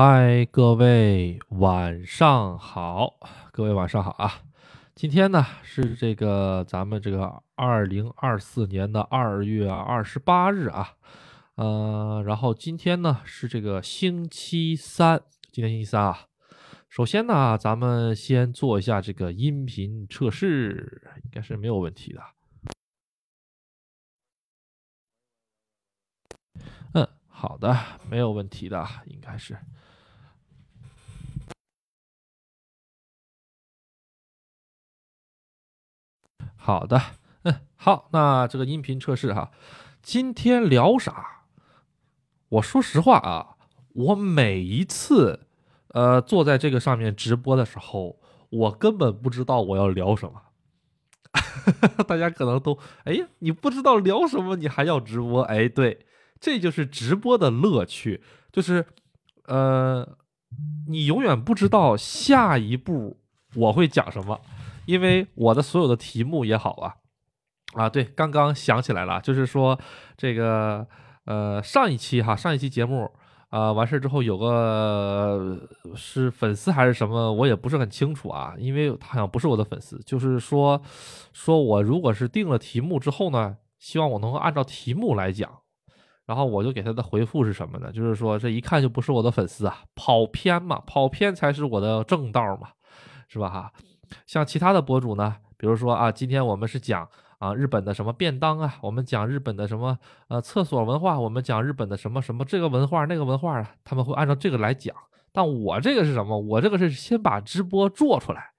嗨，各位晚上好，各位晚上好啊！今天呢是这个咱们这个二零二四年的二月二十八日啊，呃，然后今天呢是这个星期三，今天星期三啊。首先呢，咱们先做一下这个音频测试，应该是没有问题的。嗯，好的，没有问题的，应该是。好的，嗯，好，那这个音频测试哈，今天聊啥？我说实话啊，我每一次呃坐在这个上面直播的时候，我根本不知道我要聊什么。大家可能都，哎呀，你不知道聊什么，你还要直播？哎，对，这就是直播的乐趣，就是呃，你永远不知道下一步我会讲什么。因为我的所有的题目也好啊，啊对，刚刚想起来了，就是说这个呃上一期哈上一期节目啊完事之后有个是粉丝还是什么，我也不是很清楚啊，因为他好像不是我的粉丝，就是说说我如果是定了题目之后呢，希望我能够按照题目来讲，然后我就给他的回复是什么呢？就是说这一看就不是我的粉丝啊，跑偏嘛，跑偏才是我的正道嘛，是吧哈？像其他的博主呢，比如说啊，今天我们是讲啊日本的什么便当啊，我们讲日本的什么呃厕所文化，我们讲日本的什么什么这个文化那个文化啊，他们会按照这个来讲。但我这个是什么？我这个是先把直播做出来，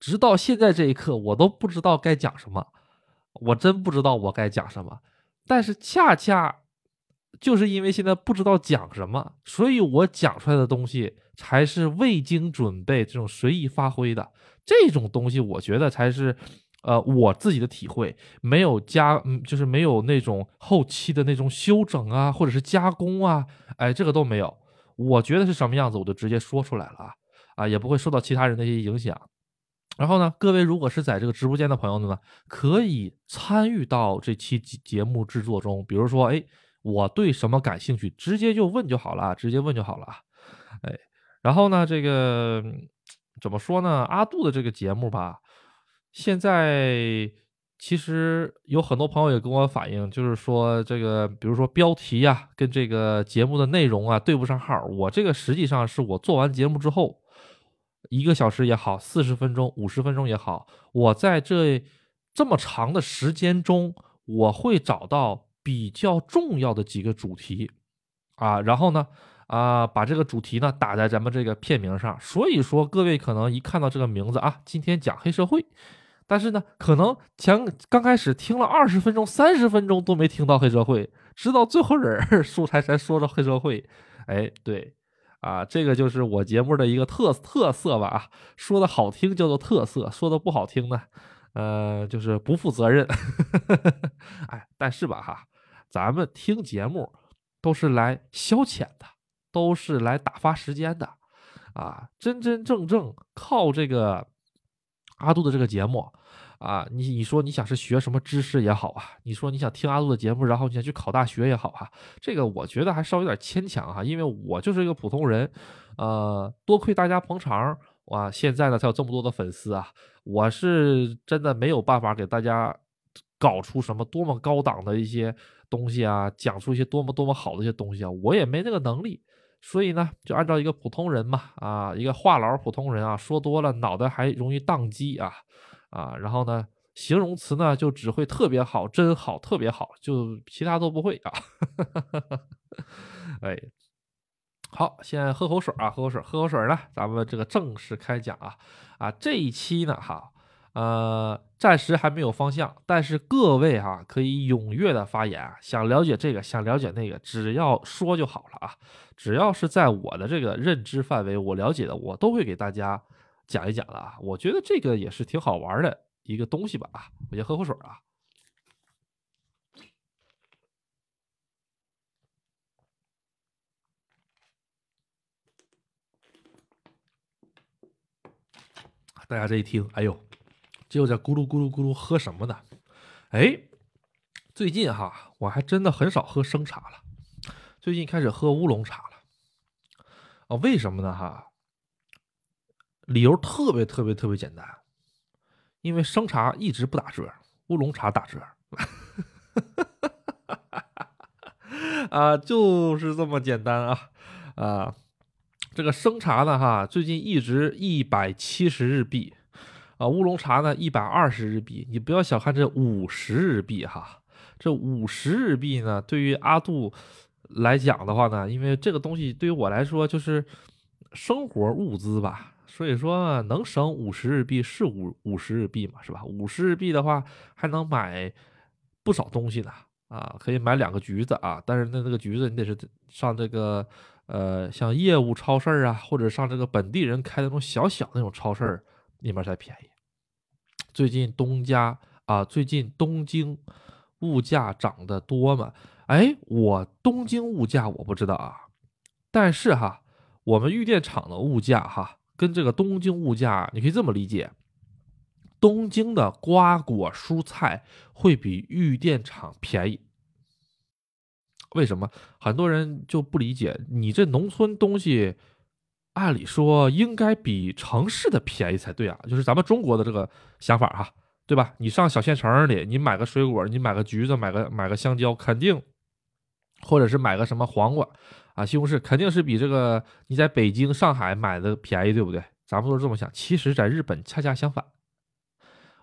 直到现在这一刻，我都不知道该讲什么，我真不知道我该讲什么。但是恰恰就是因为现在不知道讲什么，所以我讲出来的东西才是未经准备、这种随意发挥的。这种东西，我觉得才是，呃，我自己的体会，没有加，就是没有那种后期的那种修整啊，或者是加工啊，哎，这个都没有。我觉得是什么样子，我就直接说出来了啊，啊，也不会受到其他人的一些影响。然后呢，各位如果是在这个直播间的朋友们呢，可以参与到这期节目制作中，比如说，哎，我对什么感兴趣，直接就问就好了，直接问就好了，哎，然后呢，这个。怎么说呢？阿杜的这个节目吧，现在其实有很多朋友也跟我反映，就是说这个，比如说标题呀，跟这个节目的内容啊对不上号。我这个实际上是我做完节目之后，一个小时也好，四十分钟、五十分钟也好，我在这这么长的时间中，我会找到比较重要的几个主题啊，然后呢。啊，把这个主题呢打在咱们这个片名上，所以说各位可能一看到这个名字啊，今天讲黑社会，但是呢，可能前刚开始听了二十分钟、三十分钟都没听到黑社会，直到最后人素材才说到黑社会。哎，对，啊，这个就是我节目的一个特特色吧啊，说的好听叫做特色，说的不好听呢，呃，就是不负责任。哎，但是吧哈，咱们听节目都是来消遣的。都是来打发时间的，啊，真真正正靠这个阿杜的这个节目，啊，你你说你想是学什么知识也好啊，你说你想听阿杜的节目，然后你想去考大学也好啊，这个我觉得还稍微有点牵强哈，因为我就是一个普通人，呃，多亏大家捧场，哇，现在呢才有这么多的粉丝啊，我是真的没有办法给大家搞出什么多么高档的一些东西啊，讲出一些多么多么好的一些东西啊，我也没那个能力。所以呢，就按照一个普通人嘛，啊，一个话痨普通人啊，说多了脑袋还容易宕机啊，啊，然后呢，形容词呢就只会特别好，真好，特别好，就其他都不会啊。哎，好，先喝口水啊，喝口水，喝口水呢，咱们这个正式开讲啊，啊，这一期呢，哈。呃，暂时还没有方向，但是各位哈可以踊跃的发言，想了解这个，想了解那个，只要说就好了啊。只要是在我的这个认知范围，我了解的，我都会给大家讲一讲的啊。我觉得这个也是挺好玩的一个东西吧啊。我先喝口水啊。大家这一听，哎呦。就在咕噜咕噜咕噜喝什么呢？哎，最近哈，我还真的很少喝生茶了。最近开始喝乌龙茶了。啊，为什么呢？哈，理由特别特别特别简单，因为生茶一直不打折，乌龙茶打折。啊，就是这么简单啊啊！这个生茶呢，哈，最近一直一百七十日币啊，乌龙茶呢一百二十日币。你不要小看这五十日币哈，这五十日币呢，对于阿杜来讲的话呢，因为这个东西对于我来说就是生活物资吧，所以说能省五十日币是五五十日币嘛，是吧？五十日币的话还能买不少东西呢。啊，可以买两个橘子啊，但是那那个橘子你得是上这个呃，像业务超市啊，或者上这个本地人开的那种小小那种超市里面才便宜。最近东家啊，最近东京物价涨得多嘛？哎，我东京物价我不知道啊，但是哈，我们玉电厂的物价哈，跟这个东京物价你可以这么理解。东京的瓜果蔬菜会比玉电厂便宜，为什么？很多人就不理解，你这农村东西，按理说应该比城市的便宜才对啊，就是咱们中国的这个想法哈，对吧？你上小县城里，你买个水果，你买个橘子，买个买个香蕉，肯定，或者是买个什么黄瓜啊、西红柿，肯定是比这个你在北京、上海买的便宜，对不对？咱们都是这么想，其实，在日本恰恰相反。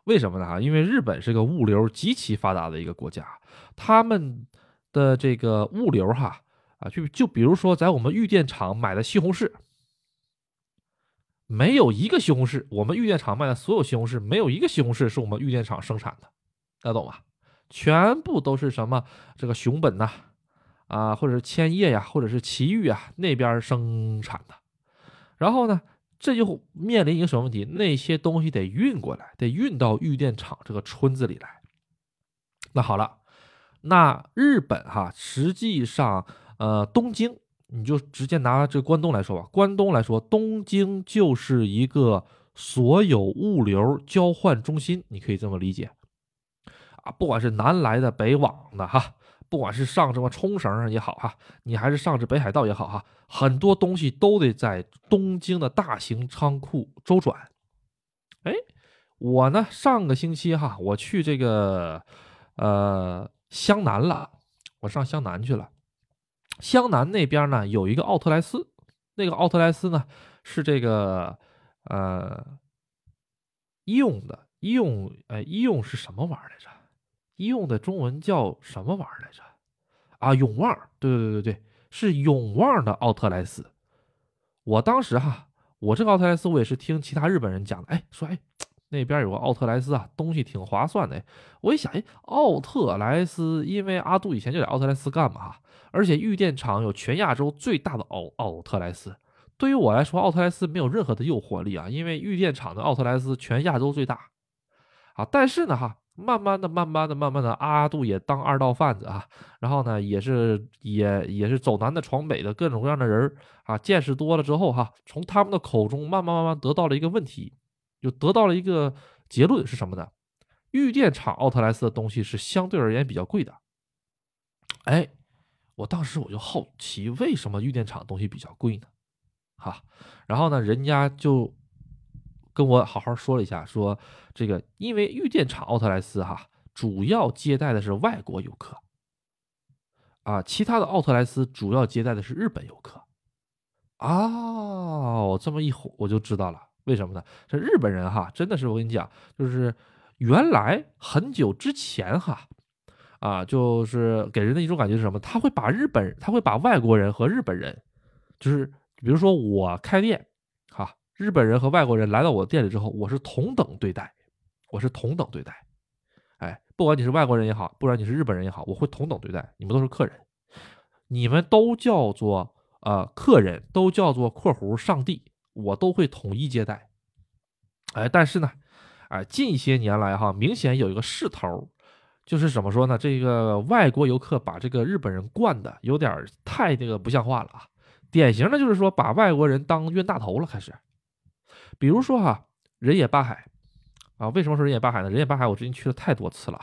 为什么呢？哈，因为日本是个物流极其发达的一个国家，他们的这个物流哈啊，就就比如说在我们玉电厂买的西红柿，没有一个西红柿，我们玉电厂卖的所有西红柿，没有一个西红柿是我们玉电厂生产的，大家懂吧？全部都是什么这个熊本呐，啊，或者是千叶呀，或者是奇遇啊那边生产的，然后呢？这就面临一个什么问题？那些东西得运过来，得运到玉电厂这个村子里来。那好了，那日本哈，实际上，呃，东京，你就直接拿这关东来说吧。关东来说，东京就是一个所有物流交换中心，你可以这么理解啊。不管是南来的、北往的，哈。不管是上什么冲绳也好哈，你还是上这北海道也好哈，很多东西都得在东京的大型仓库周转。哎，我呢上个星期哈，我去这个呃湘南了，我上湘南去了。湘南那边呢有一个奥特莱斯，那个奥特莱斯呢是这个呃医用的医用，哎，医用是什么玩意儿来着？医用的中文叫什么玩意儿来着？啊，永旺，对对对对对，是永旺的奥特莱斯。我当时哈，我这个奥特莱斯我也是听其他日本人讲的，哎，说哎那边有个奥特莱斯啊，东西挺划算的。我一想，哎，奥特莱斯，因为阿杜以前就在奥特莱斯干嘛，而且玉电厂有全亚洲最大的奥奥特莱斯。对于我来说，奥特莱斯没有任何的诱惑力啊，因为玉电厂的奥特莱斯全亚洲最大。啊，但是呢哈。慢慢的，慢慢的，慢慢的，阿杜也当二道贩子啊，然后呢，也是也也是走南的闯北的各种各样的人啊，见识多了之后哈，从他们的口中慢慢慢慢得到了一个问题，就得到了一个结论是什么呢？玉电厂奥特莱斯的东西是相对而言比较贵的。哎，我当时我就好奇，为什么玉电厂东西比较贵呢？哈，然后呢，人家就。跟我好好说了一下，说这个因为玉电厂奥特莱斯哈，主要接待的是外国游客，啊，其他的奥特莱斯主要接待的是日本游客，啊，这么一吼我就知道了，为什么呢？这日本人哈，真的是我跟你讲，就是原来很久之前哈，啊，就是给人的一种感觉是什么？他会把日本，他会把外国人和日本人，就是比如说我开店哈。日本人和外国人来到我店里之后，我是同等对待，我是同等对待，哎，不管你是外国人也好，不管你是日本人也好，我会同等对待，你们都是客人，你们都叫做呃客人，都叫做括弧上帝，我都会统一接待，哎，但是呢，哎，近些年来哈，明显有一个势头，就是怎么说呢？这个外国游客把这个日本人惯的有点太这个不像话了啊，典型的就是说把外国人当冤大头了，开始。比如说哈，人野八海，啊，为什么说人野八海呢？人野八海我最近去了太多次了，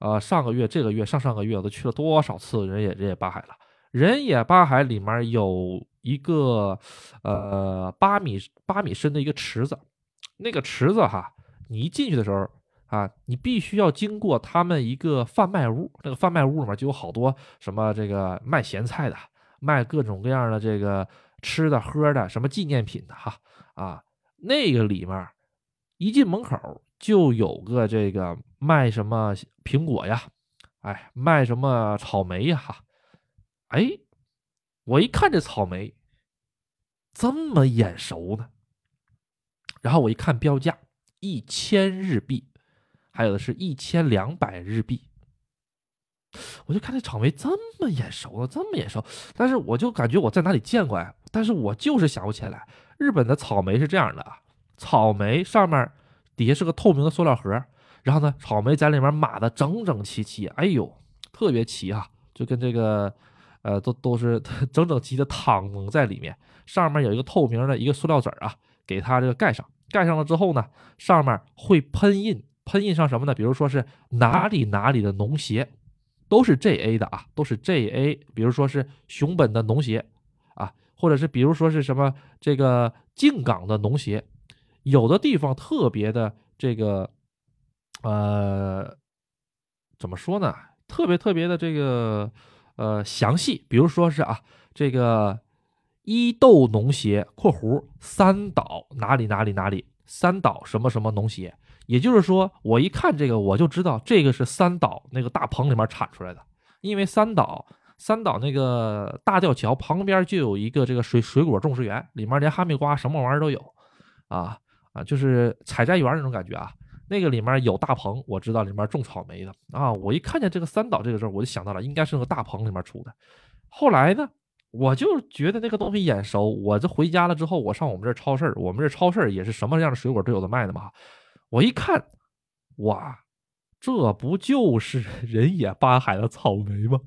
呃，上个月、这个月、上上个月我都去了多少次人野人野八海了？人野八海里面有一个呃八米八米深的一个池子，那个池子哈，你一进去的时候啊，你必须要经过他们一个贩卖屋，那个贩卖屋里面就有好多什么这个卖咸菜的，卖各种各样的这个吃的喝的，什么纪念品的哈啊，那个里面一进门口就有个这个卖什么苹果呀，哎，卖什么草莓呀哈，哎。我一看这草莓，这么眼熟呢。然后我一看标价，一千日币，还有的是一千两百日币。我就看这草莓这么眼熟呢，这么眼熟，但是我就感觉我在哪里见过呀？但是我就是想不起来。日本的草莓是这样的啊，草莓上面底下是个透明的塑料盒，然后呢，草莓在里面码的整整齐齐，哎呦，特别齐哈，就跟这个。呃，都都是 整整齐的躺在里面，上面有一个透明的一个塑料纸啊，给它这个盖上。盖上了之后呢，上面会喷印，喷印上什么呢？比如说是哪里哪里的农协，都是 J A 的啊，都是 J A。比如说是熊本的农协啊，或者是比如说是什么这个静冈的农协，有的地方特别的这个，呃，怎么说呢？特别特别的这个。呃，详细，比如说是啊，这个伊豆农协（括弧三岛哪里哪里哪里三岛什么什么农协），也就是说，我一看这个，我就知道这个是三岛那个大棚里面产出来的，因为三岛三岛那个大吊桥旁边就有一个这个水水果种植园，里面连哈密瓜什么玩意儿都有，啊啊，就是采摘园那种感觉啊。那个里面有大棚，我知道里面种草莓的啊。我一看见这个三岛这个字我就想到了，应该是那个大棚里面出的。后来呢，我就觉得那个东西眼熟。我这回家了之后，我上我们这超市，我们这超市也是什么样的水果都有的卖的嘛。我一看，哇，这不就是人野八海的草莓吗？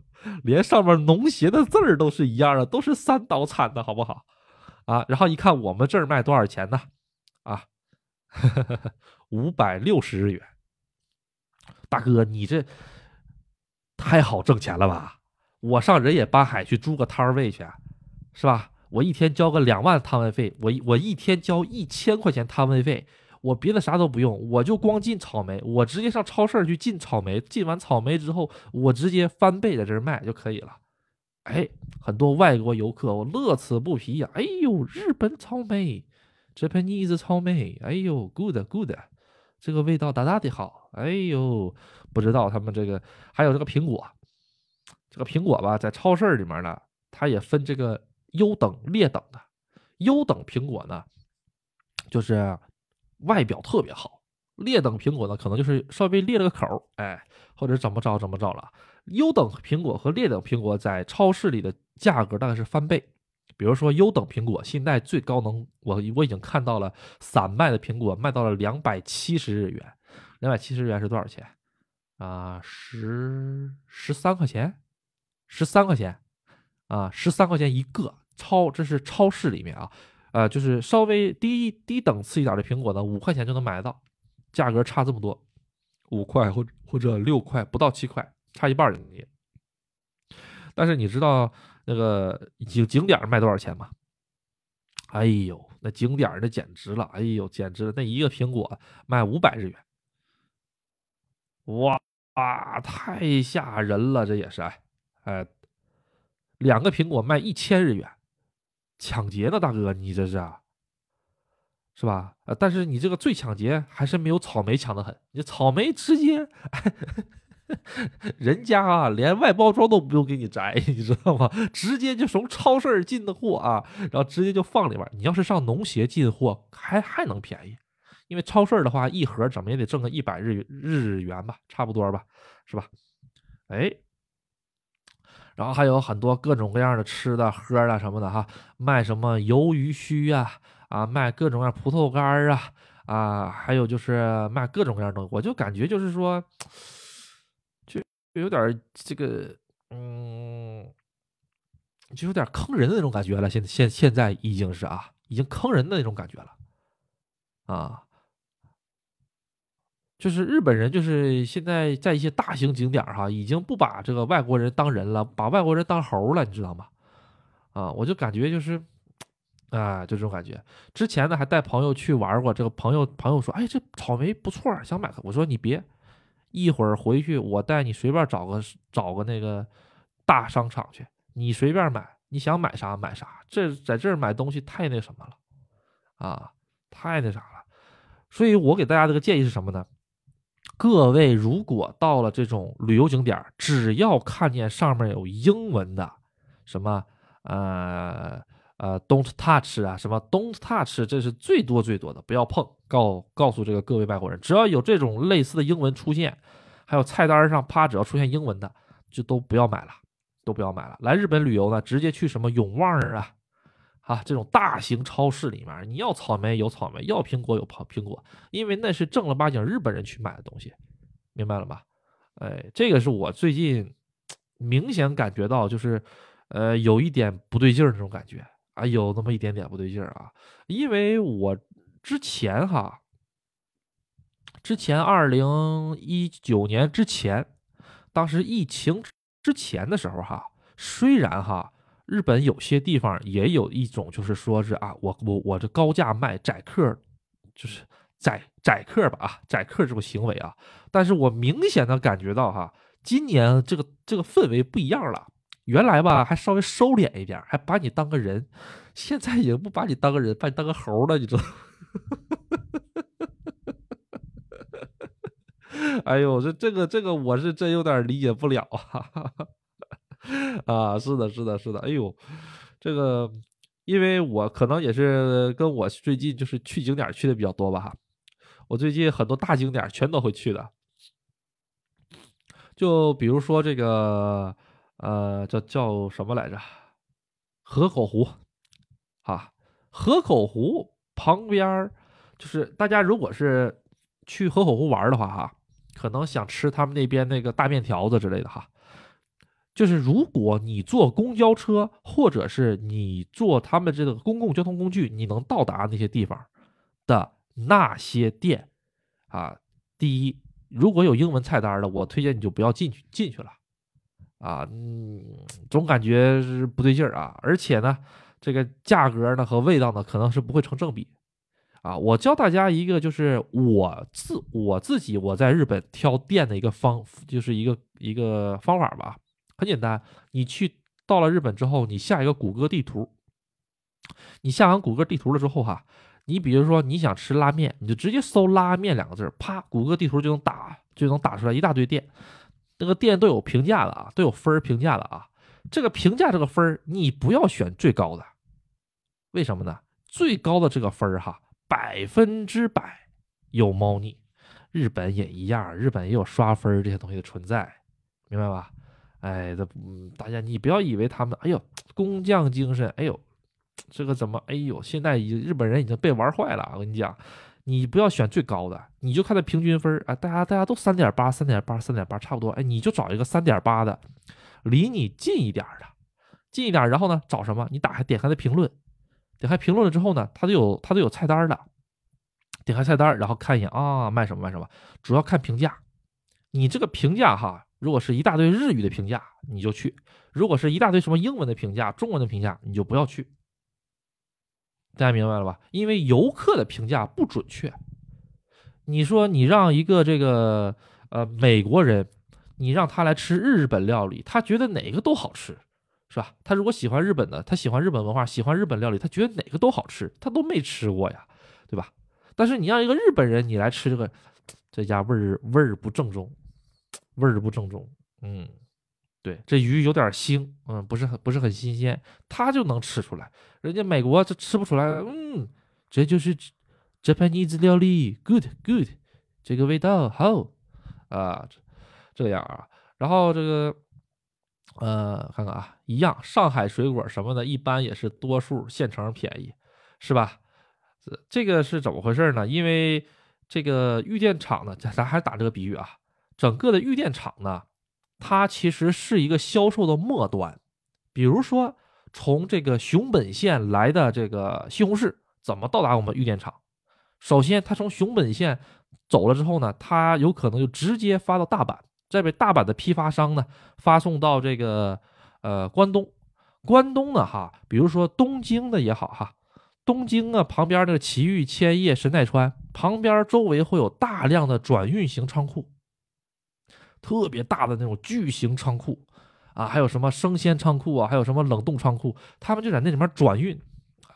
连上面农协的字儿都是一样的，都是三岛产的，好不好？啊，然后一看我们这儿卖多少钱呢？啊。五百六十日元，大哥，你这太好挣钱了吧？我上人野八海去租个摊位去，是吧？我一天交个两万摊位费，我我一天交一千块钱摊位费，我别的啥都不用，我就光进草莓，我直接上超市去进草莓，进完草莓之后，我直接翻倍在这儿卖就可以了。哎，很多外国游客我乐此不疲呀！哎呦，日本草莓。Japanese 草莓，哎呦，good good，这个味道大大的好，哎呦，不知道他们这个还有这个苹果，这个苹果吧，在超市里面呢，它也分这个优等、劣等的。优等苹果呢，就是外表特别好；劣等苹果呢，可能就是稍微裂了个口，哎，或者怎么着怎么着了。优等苹果和劣等苹果在超市里的价格大概是翻倍。比如说优等苹果，现在最高能我我已经看到了散卖的苹果卖到了两百七十日元，两百七十日元是多少钱啊？十十三块钱，十三块钱啊，十三块钱一个。超这是超市里面啊，呃，就是稍微低低等次一点的苹果呢，五块钱就能买得到，价格差这么多，五块或或者六块不到七块，差一半儿你。但是你知道？那个景景点卖多少钱吗？哎呦，那景点那简直了！哎呦，简直了！那一个苹果卖五百日元，哇，太吓人了！这也是哎哎，两个苹果卖一千日元，抢劫呢，大哥，你这是啊是吧？呃，但是你这个最抢劫还是没有草莓强的很，你草莓直接。人家啊，连外包装都不用给你摘，你知道吗？直接就从超市进的货啊，然后直接就放里边。你要是上农协进货，还还能便宜，因为超市的话，一盒怎么也得挣个一百日日元吧，差不多吧，是吧？哎，然后还有很多各种各样的吃的、喝的什么的哈，卖什么鱿鱼须啊，啊，卖各种各样葡萄干啊，啊，还有就是卖各种各样的，我就感觉就是说。就有点这个，嗯，就有点坑人的那种感觉了。现现现在已经是啊，已经坑人的那种感觉了，啊，就是日本人就是现在在一些大型景点哈，已经不把这个外国人当人了，把外国人当猴了，你知道吗？啊，我就感觉就是，啊，就这种感觉。之前呢还带朋友去玩过，这个朋友朋友说，哎，这草莓不错，想买。我说你别，一会儿回去我带你随便找个找个那个大商场去，你随便买，你想买啥买啥。这在这儿买东西太那什么了，啊，太那啥了。所以我给大家这个建议是什么呢？各位如果到了这种旅游景点，只要看见上面有英文的，什么。呃呃，Don't touch 啊，什么 Don't touch，这是最多最多的，不要碰。告告诉这个各位外国人，只要有这种类似的英文出现，还有菜单上啪，只要出现英文的，就都不要买了，都不要买了。来日本旅游呢，直接去什么永旺啊，啊，这种大型超市里面，你要草莓有草莓，要苹果有苹苹果，因为那是正儿八经日本人去买的东西，明白了吧？哎，这个是我最近 明显感觉到，就是。呃，有一点不对劲儿那种感觉啊，有那么一点点不对劲儿啊，因为我之前哈，之前二零一九年之前，当时疫情之前的时候哈，虽然哈，日本有些地方也有一种就是说是啊，我我我这高价卖宰客，就是宰宰客吧啊，宰客这种行为啊，但是我明显的感觉到哈，今年这个这个氛围不一样了。原来吧，还稍微收敛一点，还把你当个人，现在已经不把你当个人，把你当个猴了，你知道？哎呦，这这个这个，我是真有点理解不了啊！啊，是的，是的，是的。哎呦，这个，因为我可能也是跟我最近就是去景点去的比较多吧哈，我最近很多大景点全都会去的，就比如说这个。呃，叫叫什么来着？河口湖，啊，河口湖旁边就是大家如果是去河口湖玩的话，哈，可能想吃他们那边那个大面条子之类的，哈，就是如果你坐公交车或者是你坐他们这个公共交通工具，你能到达那些地方的那些店，啊，第一，如果有英文菜单的，我推荐你就不要进去进去了。啊，嗯，总感觉是不对劲儿啊，而且呢，这个价格呢和味道呢可能是不会成正比，啊，我教大家一个，就是我自我自己我在日本挑店的一个方，就是一个一个方法吧，很简单，你去到了日本之后，你下一个谷歌地图，你下完谷歌地图了之后哈，你比如说你想吃拉面，你就直接搜拉面两个字，啪，谷歌地图就能打就能打出来一大堆店。那个店都有评价的啊，都有分儿评价的啊。这个评价这个分儿，你不要选最高的，为什么呢？最高的这个分儿哈，百分之百有猫腻。日本也一样，日本也有刷分这些东西的存在，明白吧？哎，这大家你不要以为他们，哎呦，工匠精神，哎呦，这个怎么，哎呦，现在已日本人已经被玩坏了。我跟你讲。你不要选最高的，你就看它平均分啊，大家大家都三点八、三点八、三点八，差不多。哎，你就找一个三点八的，离你近一点的，近一点。然后呢，找什么？你打开点开的评论，点开评论了之后呢，它都有它都有菜单的。点开菜单，然后看一眼啊，卖什么卖什么，主要看评价。你这个评价哈，如果是一大堆日语的评价，你就去；如果是一大堆什么英文的评价、中文的评价，你就不要去。大家明白了吧？因为游客的评价不准确。你说你让一个这个呃美国人，你让他来吃日本料理，他觉得哪个都好吃，是吧？他如果喜欢日本的，他喜欢日本文化，喜欢日本料理，他觉得哪个都好吃，他都没吃过呀，对吧？但是你让一个日本人你来吃这个，这家味儿味儿不正宗，味儿不正宗，嗯。对，这鱼有点腥，嗯，不是很不是很新鲜，他就能吃出来，人家美国这吃不出来，嗯，这就是 Japanese 料理，good good，这个味道好啊，这这样啊，然后这个，呃，看看啊，一样，上海水果什么的，一般也是多数现成便宜，是吧？这个是怎么回事呢？因为这个玉电厂呢，咱咱还打这个比喻啊，整个的玉电厂呢。它其实是一个销售的末端，比如说从这个熊本县来的这个西红柿怎么到达我们玉电厂？首先，它从熊本县走了之后呢，它有可能就直接发到大阪，再被大阪的批发商呢发送到这个呃关东，关东的哈，比如说东京的也好哈，东京啊旁边那个埼玉、千叶、神奈川旁边周围会有大量的转运型仓库，特别大的那种巨型仓库啊，还有什么生鲜仓库啊，还有什么冷冻仓库，他们就在那里面转运。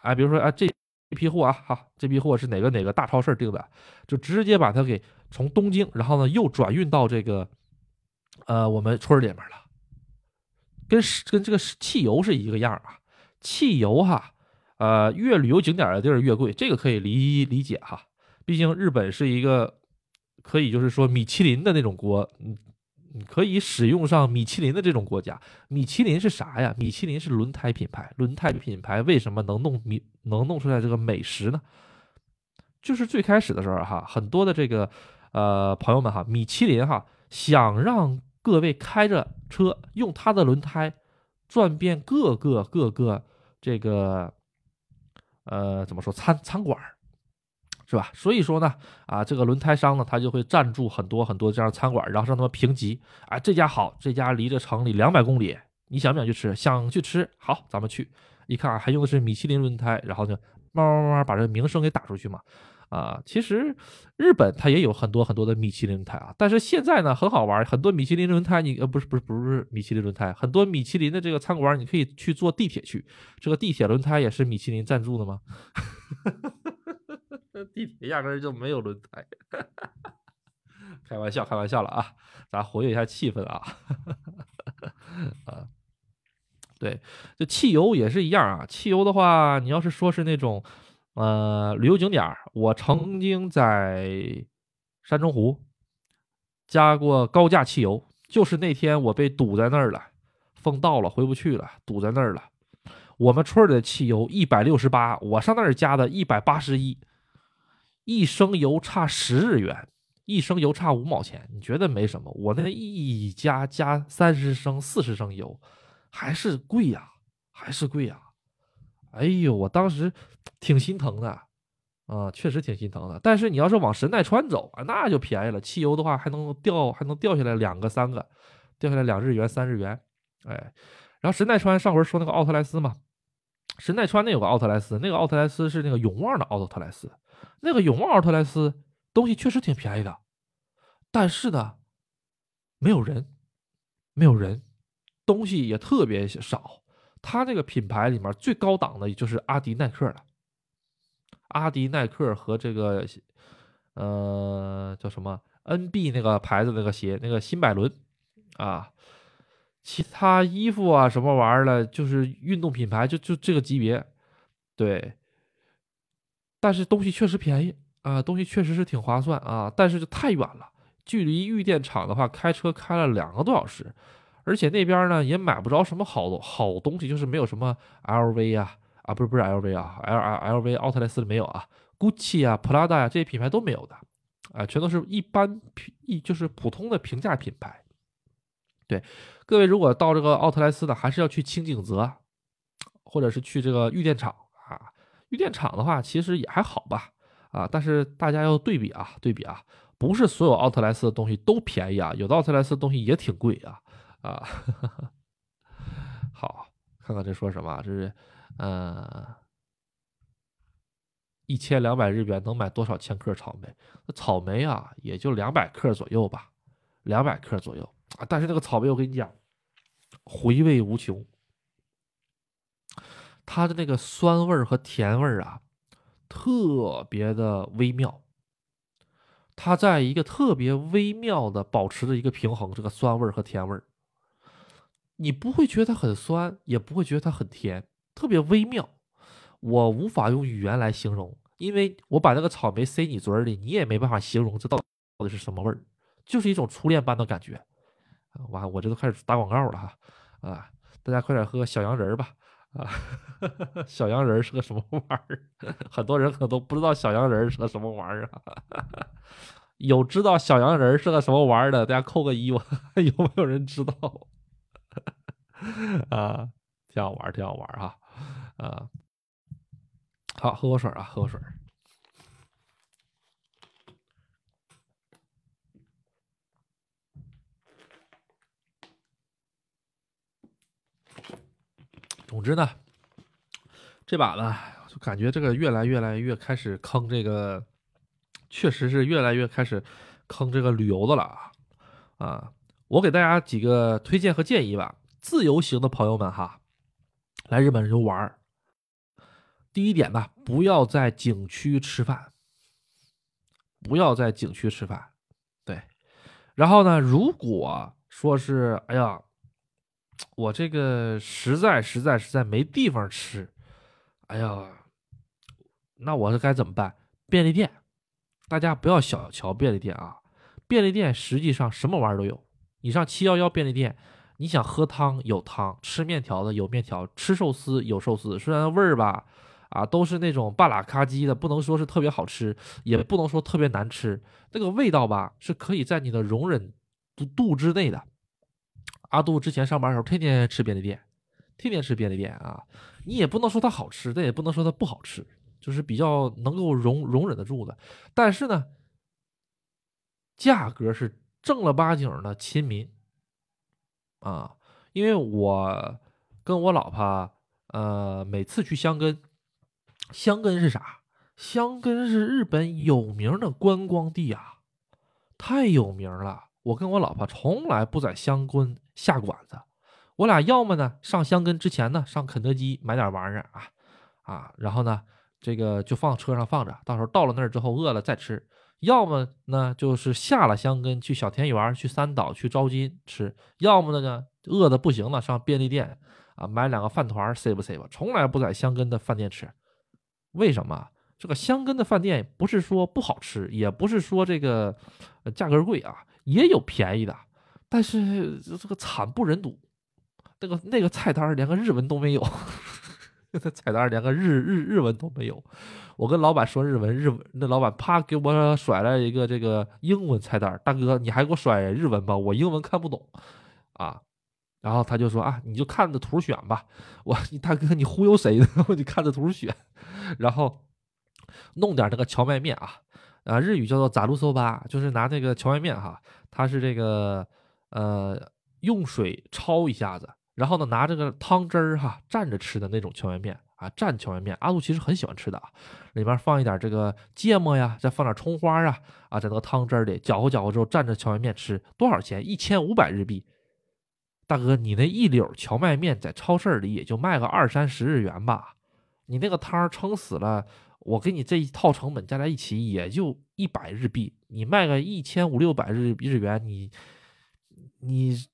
哎，比如说啊这批货啊，哈，这批货是哪个哪个大超市订的，就直接把它给从东京，然后呢又转运到这个呃我们村里面了。跟跟这个汽油是一个样啊，汽油哈，呃，越旅游景点的地儿越贵，这个可以理理解哈。毕竟日本是一个可以就是说米其林的那种国，嗯，可以使用上米其林的这种国家。米其林是啥呀？米其林是轮胎品牌，轮胎品牌为什么能弄米能弄出来这个美食呢？就是最开始的时候哈，很多的这个呃朋友们哈，米其林哈想让。各位开着车，用它的轮胎转遍各个各个这个呃怎么说餐餐馆是吧？所以说呢，啊这个轮胎商呢，他就会赞助很多很多这样餐馆，然后让他们评级啊，这家好，这家离这城里两百公里，你想不想去吃？想去吃，好，咱们去。一看啊，还用的是米其林轮胎，然后呢，慢慢慢慢把这名声给打出去嘛。啊，其实日本它也有很多很多的米其林轮胎啊，但是现在呢很好玩，很多米其林轮胎你呃不是不是不是米其林轮胎，很多米其林的这个餐馆你可以去坐地铁去，这个地铁轮胎也是米其林赞助的吗？地铁压根就没有轮胎，开玩笑开玩笑了啊，咱活跃一下气氛啊，啊，对，这汽油也是一样啊，汽油的话，你要是说是那种。呃，旅游景点我曾经在山中湖加过高价汽油，就是那天我被堵在那儿了，风到了回不去了，堵在那儿了。我们村里的汽油一百六十八，我上那儿加的一百八十一，一升油差十日元，一升油差五毛钱，你觉得没什么？我那一加加三十升、四十升油，还是贵呀，还是贵呀。哎呦，我当时挺心疼的，啊，确实挺心疼的。但是你要是往神奈川走啊，那就便宜了，汽油的话还能掉，还能掉下来两个、三个，掉下来两日元、三日元。哎，然后神奈川上回说那个奥特莱斯嘛，神奈川那有个奥特莱斯，那个奥特莱斯是那个永旺的奥特莱斯，那个永旺奥特莱斯东西确实挺便宜的，但是呢，没有人，没有人，东西也特别少。它这个品牌里面最高档的就是阿迪耐克了，阿迪耐克和这个，呃，叫什么 NB 那个牌子那个鞋，那个新百伦啊，其他衣服啊什么玩意儿的，就是运动品牌，就就这个级别，对。但是东西确实便宜啊，东西确实是挺划算啊，但是就太远了，距离玉电厂的话，开车开了两个多小时。而且那边呢也买不着什么好好东西，就是没有什么 LV 啊啊不是不是 LV 啊 L L LV 奥特莱斯里没有啊，GUCCI 啊 Prada 啊这些品牌都没有的，啊全都是一般一就是普通的平价品牌。对，各位如果到这个奥特莱斯的，还是要去清景泽，或者是去这个玉电厂啊。玉电厂的话其实也还好吧，啊但是大家要对比啊对比啊，不是所有奥特莱斯的东西都便宜啊，有的奥特莱斯的东西也挺贵啊。啊，好，看看这说什么？这是，嗯，一千两百日元能买多少千克草莓？那草莓啊，也就两百克左右吧，两百克左右啊。但是那个草莓，我跟你讲，回味无穷，它的那个酸味儿和甜味儿啊，特别的微妙。它在一个特别微妙的保持着一个平衡，这个酸味儿和甜味儿。你不会觉得它很酸，也不会觉得它很甜，特别微妙，我无法用语言来形容，因为我把那个草莓塞你嘴里，你也没办法形容这到底是什么味儿，就是一种初恋般的感觉。哇，我这都开始打广告了哈，啊，大家快点喝小羊人儿吧，啊，小羊人是个什么玩意儿？很多人可能都不知道小羊人是个什么玩意儿啊。有知道小羊人是个什么玩意儿的，大家扣个一吧，有没有人知道？啊，挺好玩，挺好玩哈，啊，好，喝口水啊，喝口水。总之呢，这把呢，就感觉这个越来越来越开始坑这个，确实是越来越开始坑这个旅游的了啊啊！我给大家几个推荐和建议吧。自由行的朋友们哈，来日本游玩第一点呢，不要在景区吃饭，不要在景区吃饭。对，然后呢，如果说是哎呀，我这个实在实在实在没地方吃，哎呀，那我是该怎么办？便利店，大家不要小瞧便利店啊，便利店实际上什么玩意儿都有。你上七幺幺便利店。你想喝汤有汤，吃面条的有面条，吃寿司有寿司。虽然味儿吧，啊，都是那种半拉咔叽的，不能说是特别好吃，也不能说特别难吃。那个味道吧，是可以在你的容忍度之内的。阿杜之前上班的时候，天天吃便利店，天天吃便利店啊。你也不能说它好吃，但也不能说它不好吃，就是比较能够容容忍得住的。但是呢，价格是正儿八经的亲民。啊，因为我跟我老婆，呃，每次去香根，香根是啥？香根是日本有名的观光地啊，太有名了。我跟我老婆从来不在香根下馆子，我俩要么呢上香根之前呢上肯德基买点玩意儿啊啊，然后呢这个就放车上放着，到时候到了那儿之后饿了再吃。要么呢，就是下了香根去小田园、去三岛、去招金吃；要么呢，饿的不行了，上便利店啊买两个饭团塞吧塞吧。从来不在香根的饭店吃，为什么？这个香根的饭店不是说不好吃，也不是说这个价格贵啊，也有便宜的，但是这个惨不忍睹，那个那个菜单连个日文都没有。那菜单连个日日日文都没有，我跟老板说日文，日文那老板啪给我甩了一个这个英文菜单，大哥你还给我甩日文吧，我英文看不懂啊。然后他就说啊，你就看着图选吧。我你大哥你忽悠谁呢？我就看着图选，然后弄点那个荞麦面啊啊，日语叫做杂路搜吧，就是拿那个荞麦面哈，它是这个呃用水焯一下子。然后呢，拿这个汤汁儿哈蘸着吃的那种荞麦面啊，蘸荞麦面，阿杜其实很喜欢吃的啊，里面放一点这个芥末呀，再放点葱花啊，啊，在那个汤汁里搅和搅和之后，蘸着荞麦面吃，多少钱？一千五百日币。大哥，你那一绺荞麦面在超市里也就卖个二三十日元吧，你那个汤撑死了，我给你这一套成本加在一起也就一百日币，你卖个一千五六百日日元，你你。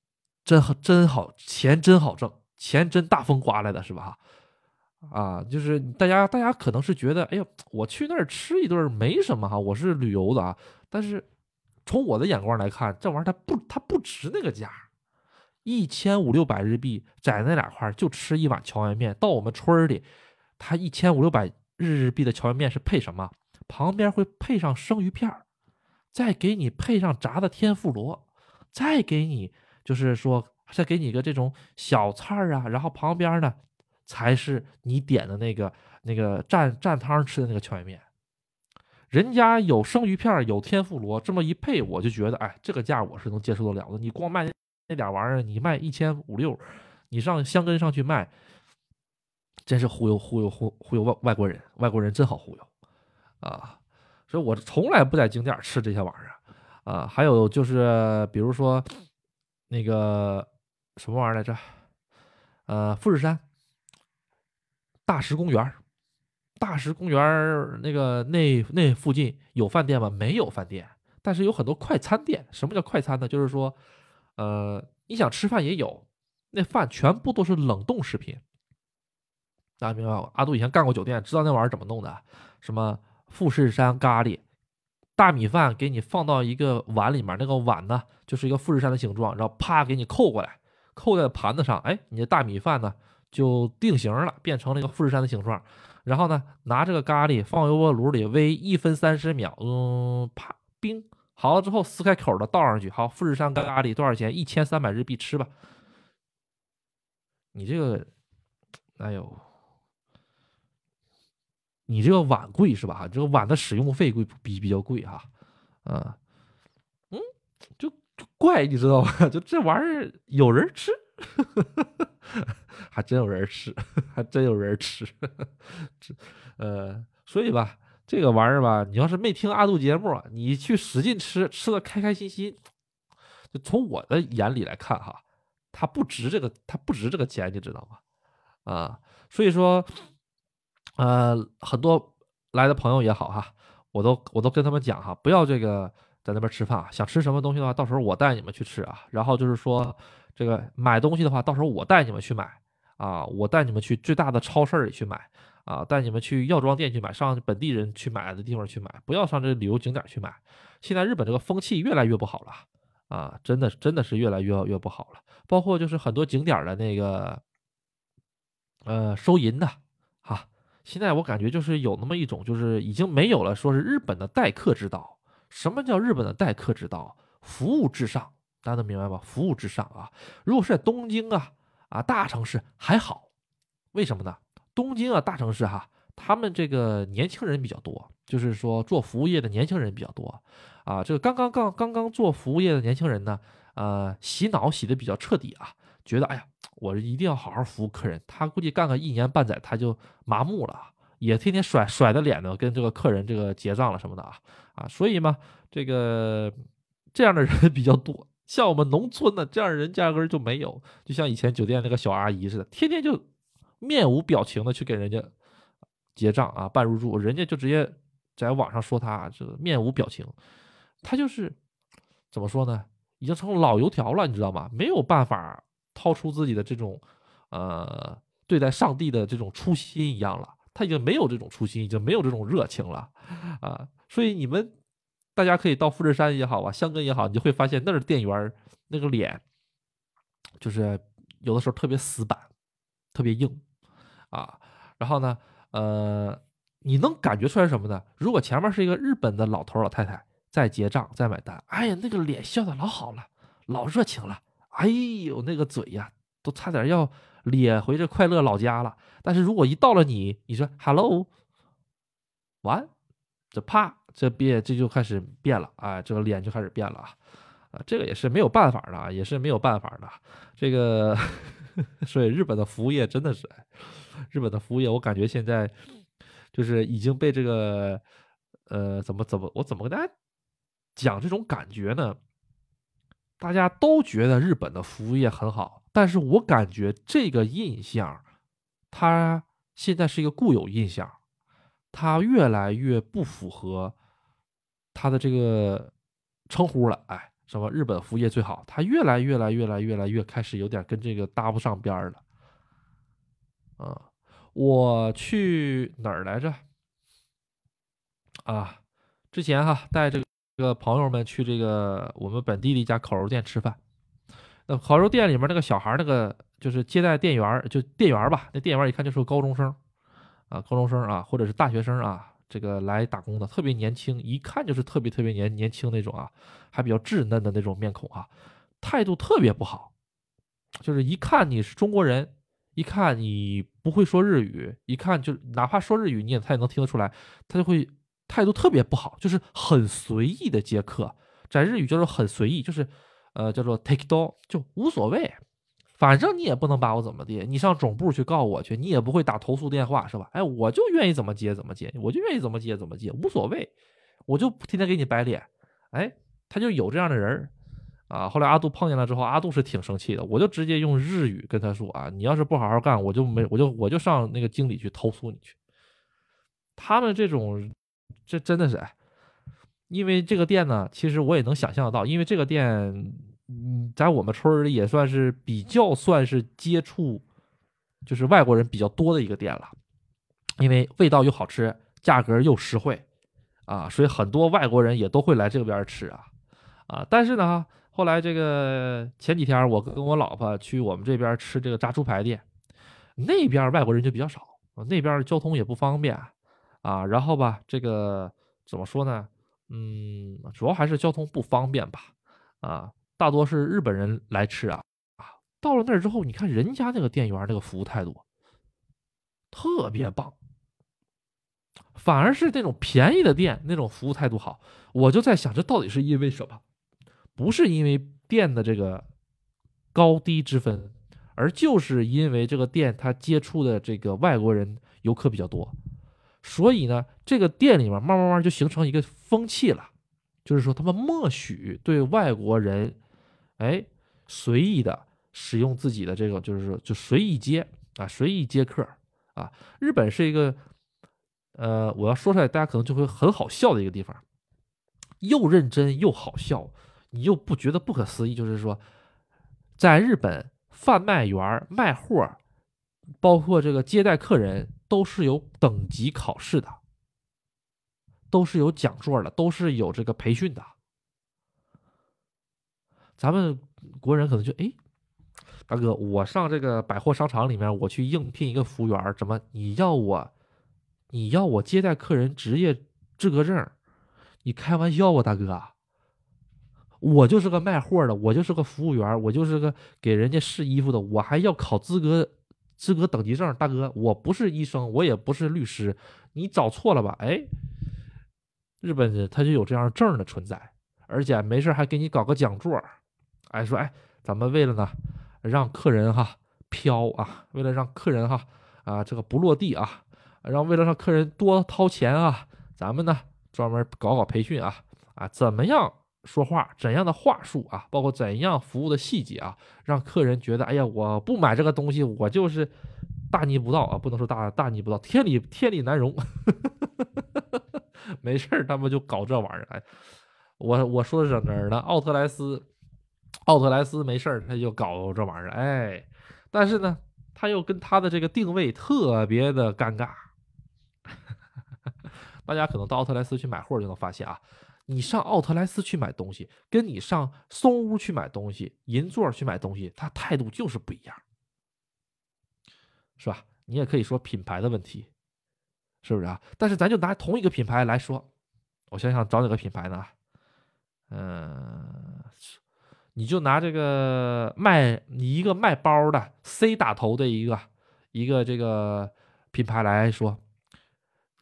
真好，真好，钱真好挣，钱真大风刮来的，是吧？啊，就是大家，大家可能是觉得，哎呦，我去那儿吃一顿没什么哈，我是旅游的啊。但是从我的眼光来看，这玩意儿它不，它不值那个价，一千五六百日币，在那两块就吃一碗荞麦面。到我们村里，它一千五六百日日币的荞麦面是配什么？旁边会配上生鱼片再给你配上炸的天妇罗，再给你。就是说，再给你个这种小菜儿啊，然后旁边呢，才是你点的那个那个蘸蘸汤吃的那个荞麦面。人家有生鱼片，有天妇罗，这么一配，我就觉得，哎，这个价我是能接受得了的。你光卖那点玩意儿，你卖一千五六，你上香根上去卖，真是忽悠忽悠忽忽悠外外国人，外国人真好忽悠啊！所以我从来不在景点吃这些玩意儿啊。还有就是，比如说。那个什么玩意儿来着？呃，富士山大石公园，大石公园那个那那附近有饭店吗？没有饭店，但是有很多快餐店。什么叫快餐呢？就是说，呃，你想吃饭也有，那饭全部都是冷冻食品。大家明白吗？阿杜以前干过酒店，知道那玩意儿怎么弄的。什么富士山咖喱。大米饭给你放到一个碗里面，那个碗呢就是一个富士山的形状，然后啪给你扣过来，扣在盘子上，哎，你的大米饭呢就定型了，变成了一个富士山的形状。然后呢，拿这个咖喱放油锅炉里煨一分三十秒，嗯，啪，冰好了之后撕开口的倒上去，好，富士山咖喱多少钱？一千三百日币，吃吧。你这个，哎呦。你这个碗贵是吧？这个碗的使用费贵比比较贵哈，啊，嗯，就怪你知道吧？就这玩意儿有人吃还真有人吃，还真有人吃，呃，所以吧，这个玩意儿吧，你要是没听阿杜节目，你去使劲吃，吃的开开心心，就从我的眼里来看哈，它不值这个，它不值这个钱，你知道吗？啊，所以说，呃，很多来的朋友也好哈，我都我都跟他们讲哈，不要这个在那边吃饭啊，想吃什么东西的话，到时候我带你们去吃啊。然后就是说，这个买东西的话，到时候我带你们去买啊，我带你们去最大的超市里去买啊，带你们去药妆店去买，上本地人去买的地方去买，不要上这旅游景点去买。现在日本这个风气越来越不好了啊，真的真的是越来越越不好了。包括就是很多景点的那个。呃，收银的，哈，现在我感觉就是有那么一种，就是已经没有了，说是日本的待客之道。什么叫日本的待客之道？服务至上，大家能明白吗？服务至上啊！如果是在东京啊啊大城市还好，为什么呢？东京啊大城市哈，他们这个年轻人比较多，就是说做服务业的年轻人比较多啊。这个刚刚刚刚刚做服务业的年轻人呢，呃，洗脑洗的比较彻底啊，觉得哎呀。我一定要好好服务客人，他估计干个一年半载他就麻木了，也天天甩甩的脸呢，跟这个客人这个结账了什么的啊啊，所以嘛，这个这样的人 比较多。像我们农村的这样人压根就没有，就像以前酒店那个小阿姨似的，天天就面无表情的去给人家结账啊办入住，人家就直接在网上说他这个面无表情，他就是怎么说呢，已经成老油条了，你知道吗？没有办法。掏出自己的这种，呃，对待上帝的这种初心一样了，他已经没有这种初心，已经没有这种热情了，啊，所以你们大家可以到富士山也好啊，香根也好，你就会发现那儿店员那个脸，就是有的时候特别死板，特别硬，啊，然后呢，呃，你能感觉出来什么呢？如果前面是一个日本的老头老太太在结账在买单，哎呀，那个脸笑的老好了，老热情了。哎呦，那个嘴呀，都差点要咧回这快乐老家了。但是如果一到了你，你说 “hello”，完，这啪，这变这就开始变了啊，这个脸就开始变了啊，啊，这个也是没有办法的，也是没有办法的。这个，所以日本的服务业真的是，日本的服务业，我感觉现在就是已经被这个，呃，怎么怎么，我怎么跟大家讲这种感觉呢？大家都觉得日本的服务业很好，但是我感觉这个印象，它现在是一个固有印象，它越来越不符合它的这个称呼了。哎，什么日本服务业最好？它越来越来越来越来越开始有点跟这个搭不上边了。啊，我去哪儿来着？啊，之前哈带这个。这个朋友们去这个我们本地的一家烤肉店吃饭，那烤肉店里面那个小孩，那个就是接待店员，就店员吧。那店员一看就是个高中生，啊，高中生啊，或者是大学生啊，这个来打工的，特别年轻，一看就是特别特别年年轻那种啊，还比较稚嫩的那种面孔啊，态度特别不好，就是一看你是中国人，一看你不会说日语，一看就哪怕说日语你也他也能听得出来，他就会。态度特别不好，就是很随意的接客，在日语叫做很随意，就是，呃，叫做 take do，就无所谓，反正你也不能把我怎么的，你上总部去告我去，你也不会打投诉电话是吧？哎，我就愿意怎么接怎么接，我就愿意怎么接怎么接，无所谓，我就天天给你摆脸，哎，他就有这样的人啊。后来阿杜碰见了之后，阿杜是挺生气的，我就直接用日语跟他说啊，你要是不好好干，我就没，我就我就上那个经理去投诉你去。他们这种。这真的是哎，因为这个店呢，其实我也能想象得到，因为这个店，嗯，在我们村里也算是比较算是接触，就是外国人比较多的一个店了，因为味道又好吃，价格又实惠，啊，所以很多外国人也都会来这边吃啊，啊，但是呢，后来这个前几天我跟我老婆去我们这边吃这个炸猪排店，那边外国人就比较少，那边交通也不方便。啊，然后吧，这个怎么说呢？嗯，主要还是交通不方便吧。啊，大多是日本人来吃啊。啊，到了那儿之后，你看人家那个店员那个服务态度特别棒，反而是那种便宜的店那种服务态度好。我就在想，这到底是因为什么？不是因为店的这个高低之分，而就是因为这个店它接触的这个外国人游客比较多，所以呢，这个店里面慢慢慢就形成一个风气了，就是说他们默许对外国人，哎，随意的使用自己的这个，就是说就随意接啊，随意接客啊。日本是一个，呃，我要说出来，大家可能就会很好笑的一个地方，又认真又好笑，你又不觉得不可思议，就是说，在日本。贩卖员卖货，包括这个接待客人，都是有等级考试的，都是有讲座的，都是有这个培训的。咱们国人可能就哎，大哥，我上这个百货商场里面，我去应聘一个服务员，怎么你要我，你要我接待客人职业资格证？你开玩笑啊，大哥。我就是个卖货的，我就是个服务员，我就是个给人家试衣服的，我还要考资格资格等级证，大哥，我不是医生，我也不是律师，你找错了吧？哎，日本人他就有这样证的存在，而且没事还给你搞个讲座，哎说哎，咱们为了呢让客人哈飘啊，为了让客人哈啊这个不落地啊，让为了让客人多掏钱啊，咱们呢专门搞搞培训啊啊，怎么样？说话怎样的话术啊，包括怎样服务的细节啊，让客人觉得，哎呀，我不买这个东西，我就是大逆不道啊，不能说大大逆不道，天理天理难容。没事儿，他们就搞这玩意儿。哎，我我说的是哪儿呢？奥特莱斯，奥特莱斯没事儿，他就搞这玩意儿。哎，但是呢，他又跟他的这个定位特别的尴尬。大家可能到奥特莱斯去买货就能发现啊。你上奥特莱斯去买东西，跟你上松屋去买东西、银座去买东西，他态度就是不一样，是吧？你也可以说品牌的问题，是不是啊？但是咱就拿同一个品牌来说，我想想找哪个品牌呢？嗯，你就拿这个卖你一个卖包的 C 打头的一个一个这个品牌来说。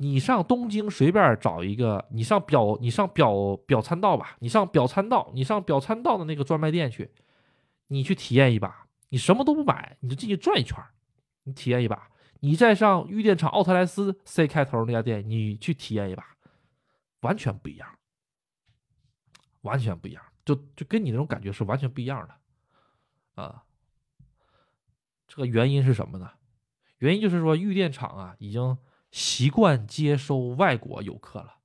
你上东京随便找一个，你上表你上表表参道吧，你上表参道，你上表参道的那个专卖店去，你去体验一把，你什么都不买，你就进去转一圈，你体验一把，你再上玉电厂奥特莱斯 C 开头那家店，你去体验一把，完全不一样，完全不一样，就就跟你那种感觉是完全不一样的，啊，这个原因是什么呢？原因就是说玉电厂啊已经。习惯接收外国游客了，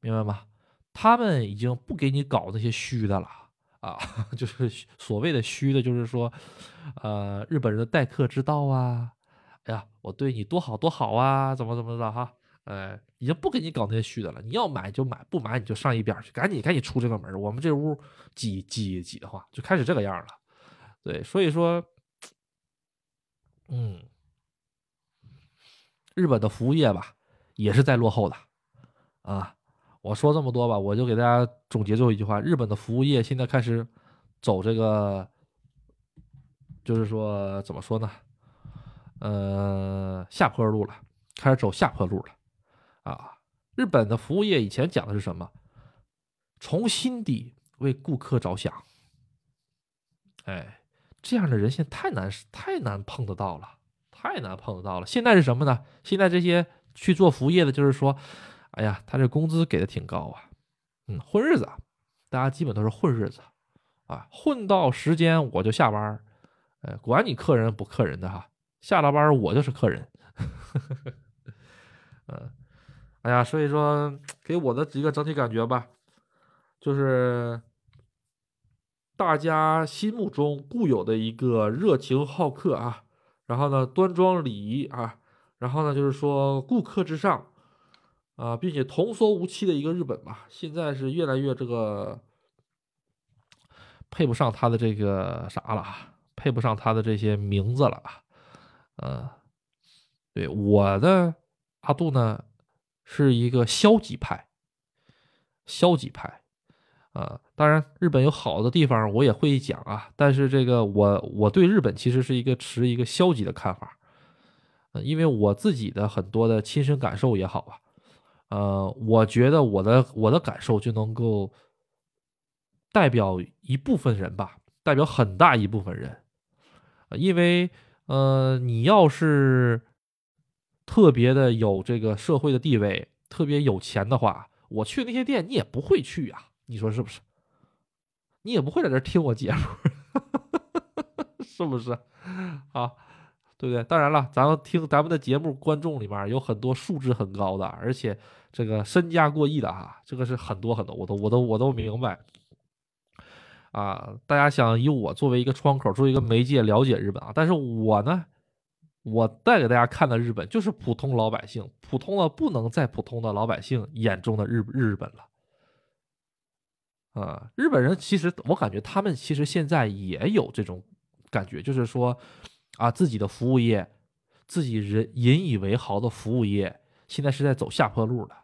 明白吗？他们已经不给你搞那些虚的了啊，就是所谓的虚的，就是说，呃，日本人的待客之道啊，哎呀，我对你多好多好啊，怎么怎么的哈，呃，已经不给你搞那些虚的了。你要买就买，不买你就上一边去，赶紧赶紧出这个门。我们这屋挤挤挤的话，就开始这个样了。对，所以说，嗯。日本的服务业吧，也是在落后的，啊，我说这么多吧，我就给大家总结最后一句话：日本的服务业现在开始走这个，就是说怎么说呢？呃，下坡路了，开始走下坡路了，啊，日本的服务业以前讲的是什么？从心底为顾客着想，哎，这样的人现在太难太难碰得到了。太难碰得到了。现在是什么呢？现在这些去做服务业的，就是说，哎呀，他这工资给的挺高啊，嗯，混日子，大家基本都是混日子，啊，混到时间我就下班，哎，管你客人不客人的哈，下了班我就是客人，嗯，哎呀，所以说给我的一个整体感觉吧，就是大家心目中固有的一个热情好客啊。然后呢，端庄礼仪啊，然后呢，就是说顾客至上啊，并且童叟无欺的一个日本吧，现在是越来越这个配不上他的这个啥了，配不上他的这些名字了啊。呃，对我的阿杜呢，是一个消极派，消极派。啊，当然，日本有好的地方，我也会讲啊。但是这个，我我对日本其实是一个持一个消极的看法，呃，因为我自己的很多的亲身感受也好啊，呃，我觉得我的我的感受就能够代表一部分人吧，代表很大一部分人，因为呃，你要是特别的有这个社会的地位，特别有钱的话，我去那些店你也不会去呀，你说是不是？你也不会在这听我节目，是不是？啊，对不对？当然了，咱们听咱们的节目，观众里面有很多素质很高的，而且这个身家过亿的啊，这个是很多很多，我都我都我都明白。啊，大家想以我作为一个窗口，作为一个媒介了解日本啊，但是我呢，我带给大家看的日本就是普通老百姓，普通的不能再普通的老百姓眼中的日日本了。啊，日本人其实我感觉他们其实现在也有这种感觉，就是说啊，自己的服务业，自己人引以为豪的服务业，现在是在走下坡路的。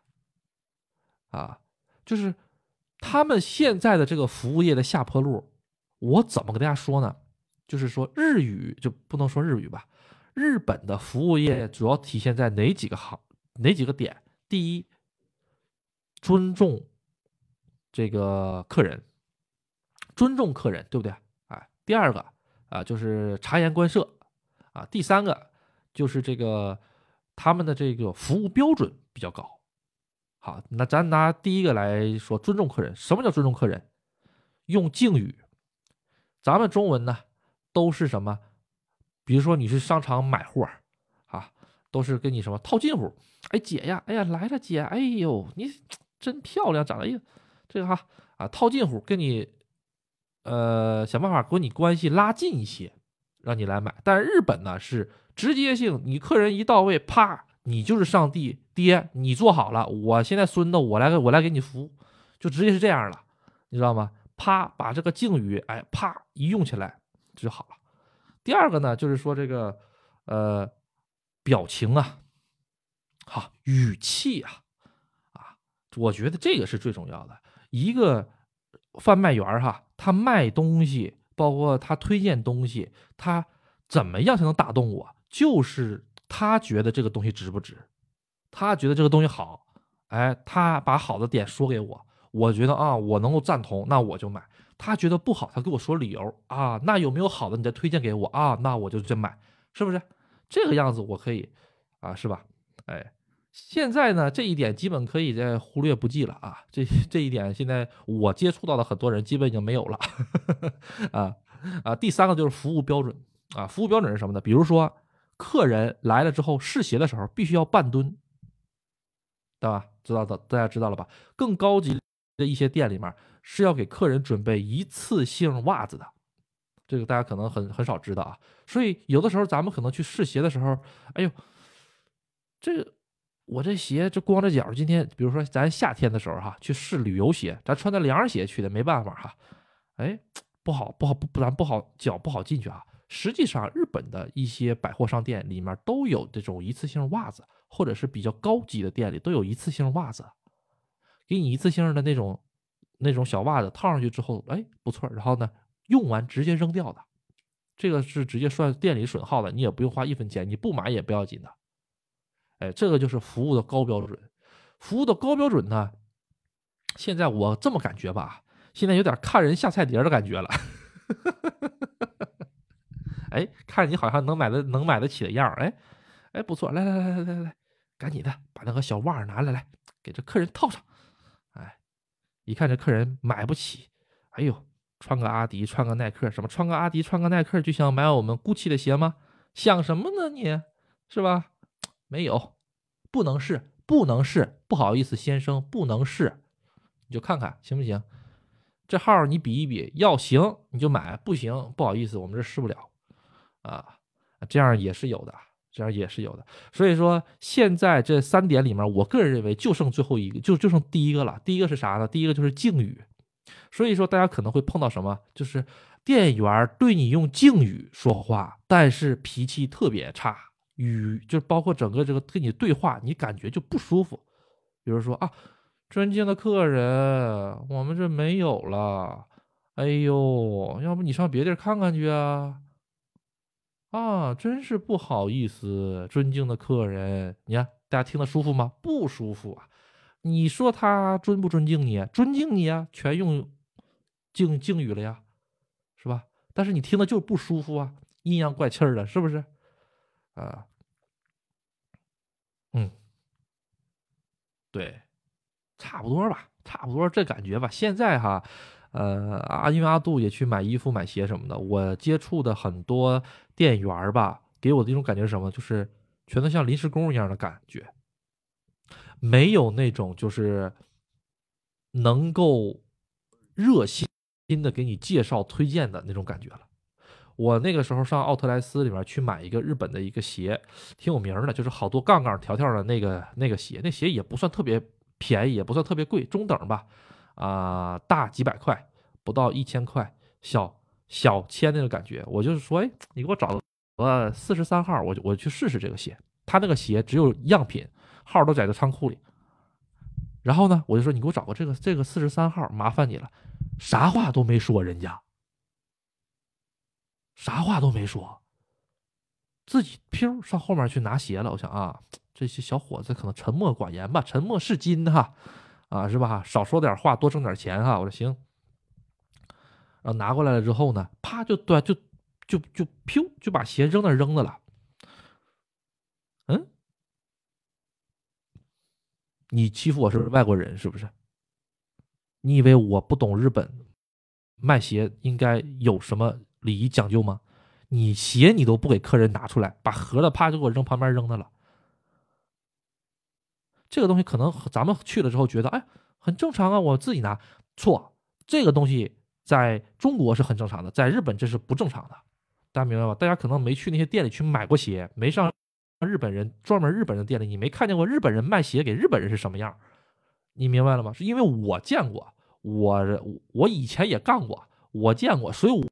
啊，就是。他们现在的这个服务业的下坡路，我怎么跟大家说呢？就是说日语就不能说日语吧，日本的服务业主要体现在哪几个行哪几个点？第一，尊重这个客人，尊重客人，对不对？啊，第二个啊就是察言观色啊，第三个就是这个他们的这个服务标准比较高。好，那咱拿第一个来说，尊重客人。什么叫尊重客人？用敬语。咱们中文呢，都是什么？比如说你去商场买货，啊，都是跟你什么套近乎。哎，姐呀，哎呀，来了，姐，哎呦，你真漂亮，长得哎呀，这个哈啊，套近乎，跟你呃想办法跟你关系拉近一些，让你来买。但是日本呢是直接性，你客人一到位，啪。你就是上帝爹，你做好了，我现在孙子，我来我来给你服务，就直接是这样了，你知道吗？啪，把这个敬语，哎，啪一用起来就好了。第二个呢，就是说这个呃表情啊，好语气啊，啊，我觉得这个是最重要的。一个贩卖员哈，他卖东西，包括他推荐东西，他怎么样才能打动我？就是。他觉得这个东西值不值？他觉得这个东西好，哎，他把好的点说给我，我觉得啊，我能够赞同，那我就买。他觉得不好，他给我说理由啊，那有没有好的你再推荐给我啊？那我就再买，是不是？这个样子我可以啊，是吧？哎，现在呢，这一点基本可以再忽略不计了啊。这这一点现在我接触到的很多人基本已经没有了 啊啊。第三个就是服务标准啊，服务标准是什么呢？比如说。客人来了之后试鞋的时候必须要半蹲，对吧？知道的大家知道了吧？更高级的一些店里面是要给客人准备一次性袜子的，这个大家可能很很少知道啊。所以有的时候咱们可能去试鞋的时候，哎呦，这个我这鞋就光着脚，今天比如说咱夏天的时候哈，去试旅游鞋，咱穿的凉鞋去的，没办法哈，哎，不好不好不咱不好脚不好进去啊。实际上，日本的一些百货商店里面都有这种一次性袜子，或者是比较高级的店里都有一次性袜子，给你一次性的那种那种小袜子套上去之后，哎，不错，然后呢，用完直接扔掉的，这个是直接算店里损耗的，你也不用花一分钱，你不买也不要紧的。哎，这个就是服务的高标准，服务的高标准呢，现在我这么感觉吧，现在有点看人下菜碟的感觉了。哎，看着你好像能买的能买得起的样儿，哎，哎，不错，来来来来来来，赶紧的把那个小袜拿来，来给这客人套上。哎，一看这客人买不起，哎呦，穿个阿迪，穿个耐克，什么穿个阿迪，穿个耐克就想买我们 GUCCI 的鞋吗？想什么呢？你是吧？没有，不能试，不能试，不好意思，先生，不能试，你就看看行不行？这号你比一比，要行你就买，不行，不好意思，我们这试不了。啊，这样也是有的，这样也是有的。所以说，现在这三点里面，我个人认为就剩最后一个，就就剩第一个了。第一个是啥呢？第一个就是敬语。所以说，大家可能会碰到什么？就是店员对你用敬语说话，但是脾气特别差，语就包括整个这个跟你对话，你感觉就不舒服。比如说啊，尊敬的客人，我们这没有了。哎呦，要不你上别地儿看看去啊？啊，真是不好意思，尊敬的客人，你看大家听得舒服吗？不舒服啊！你说他尊不尊敬你？尊敬你啊，全用敬敬语了呀，是吧？但是你听的就是不舒服啊，阴阳怪气儿的，是不是？啊，嗯，对，差不多吧，差不多这感觉吧。现在哈，呃，阿因为阿杜也去买衣服、买鞋什么的，我接触的很多店员吧，给我的一种感觉是什么？就是全都像临时工一样的感觉，没有那种就是能够热心的给你介绍、推荐的那种感觉了。我那个时候上奥特莱斯里面去买一个日本的一个鞋，挺有名的，就是好多杠杠条条的那个那个鞋，那鞋也不算特别便宜，也不算特别贵，中等吧，啊，大几百块，不到一千块，小小千那个感觉。我就是说，哎，你给我找个四十三号，我我去试试这个鞋。他那个鞋只有样品，号都在这仓库里。然后呢，我就说你给我找个这个这个四十三号，麻烦你了，啥话都没说，人家。啥话都没说，自己飘上后面去拿鞋了。我想啊，这些小伙子可能沉默寡言吧，沉默是金哈，啊是吧？少说点话，多挣点钱哈。我说行。然后拿过来了之后呢，啪就端就就就飘就把鞋扔那扔的了。嗯，你欺负我是外国人是不是？你以为我不懂日本卖鞋应该有什么？礼仪讲究吗？你鞋你都不给客人拿出来，把盒子啪就给我扔旁边扔的了。这个东西可能咱们去了之后觉得，哎，很正常啊，我自己拿。错，这个东西在中国是很正常的，在日本这是不正常的。大家明白吧？大家可能没去那些店里去买过鞋，没上日本人专门日本人店里，你没看见过日本人卖鞋给日本人是什么样。你明白了吗？是因为我见过，我我以前也干过，我见过，所以我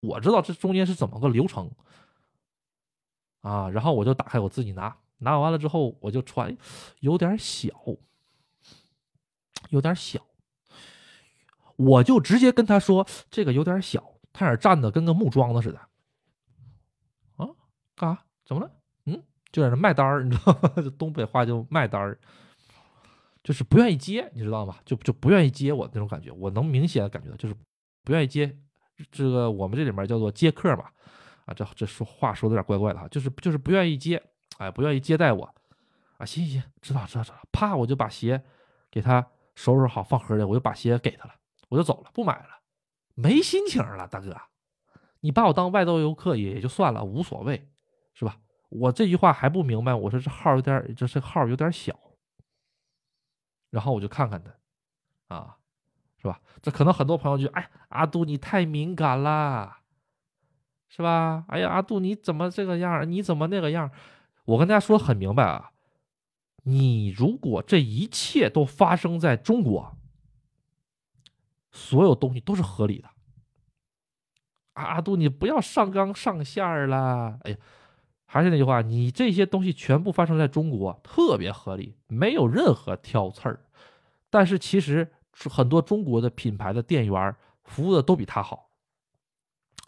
我。知道这中间是怎么个流程啊，然后我就打开我自己拿，拿完了之后我就穿，有点小，有点小，我就直接跟他说这个有点小，他那站的跟个木桩子似的，啊，干啥？怎么了？嗯，就在那卖单儿，你知道吗？东北话就卖单儿，就是不愿意接，你知道吗？就就不愿意接我那种感觉，我能明显感觉到就是不愿意接。这个我们这里面叫做接客嘛，啊，这这说话说的有点怪怪的哈，就是就是不愿意接，哎，不愿意接待我，啊，行行行，知道知道知道，啪，我就把鞋给他收拾好放盒里，我就把鞋给他了，我就走了，不买了，没心情了，大哥，你把我当外道游客也就算了，无所谓，是吧？我这句话还不明白，我说这号有点，这这号有点小，然后我就看看他，啊。是吧？这可能很多朋友就哎，阿杜你太敏感了，是吧？哎呀，阿杜你怎么这个样？你怎么那个样？我跟大家说很明白啊，你如果这一切都发生在中国，所有东西都是合理的。阿杜你不要上纲上线了。哎呀，还是那句话，你这些东西全部发生在中国，特别合理，没有任何挑刺儿。但是其实。很多中国的品牌的店员服务的都比他好，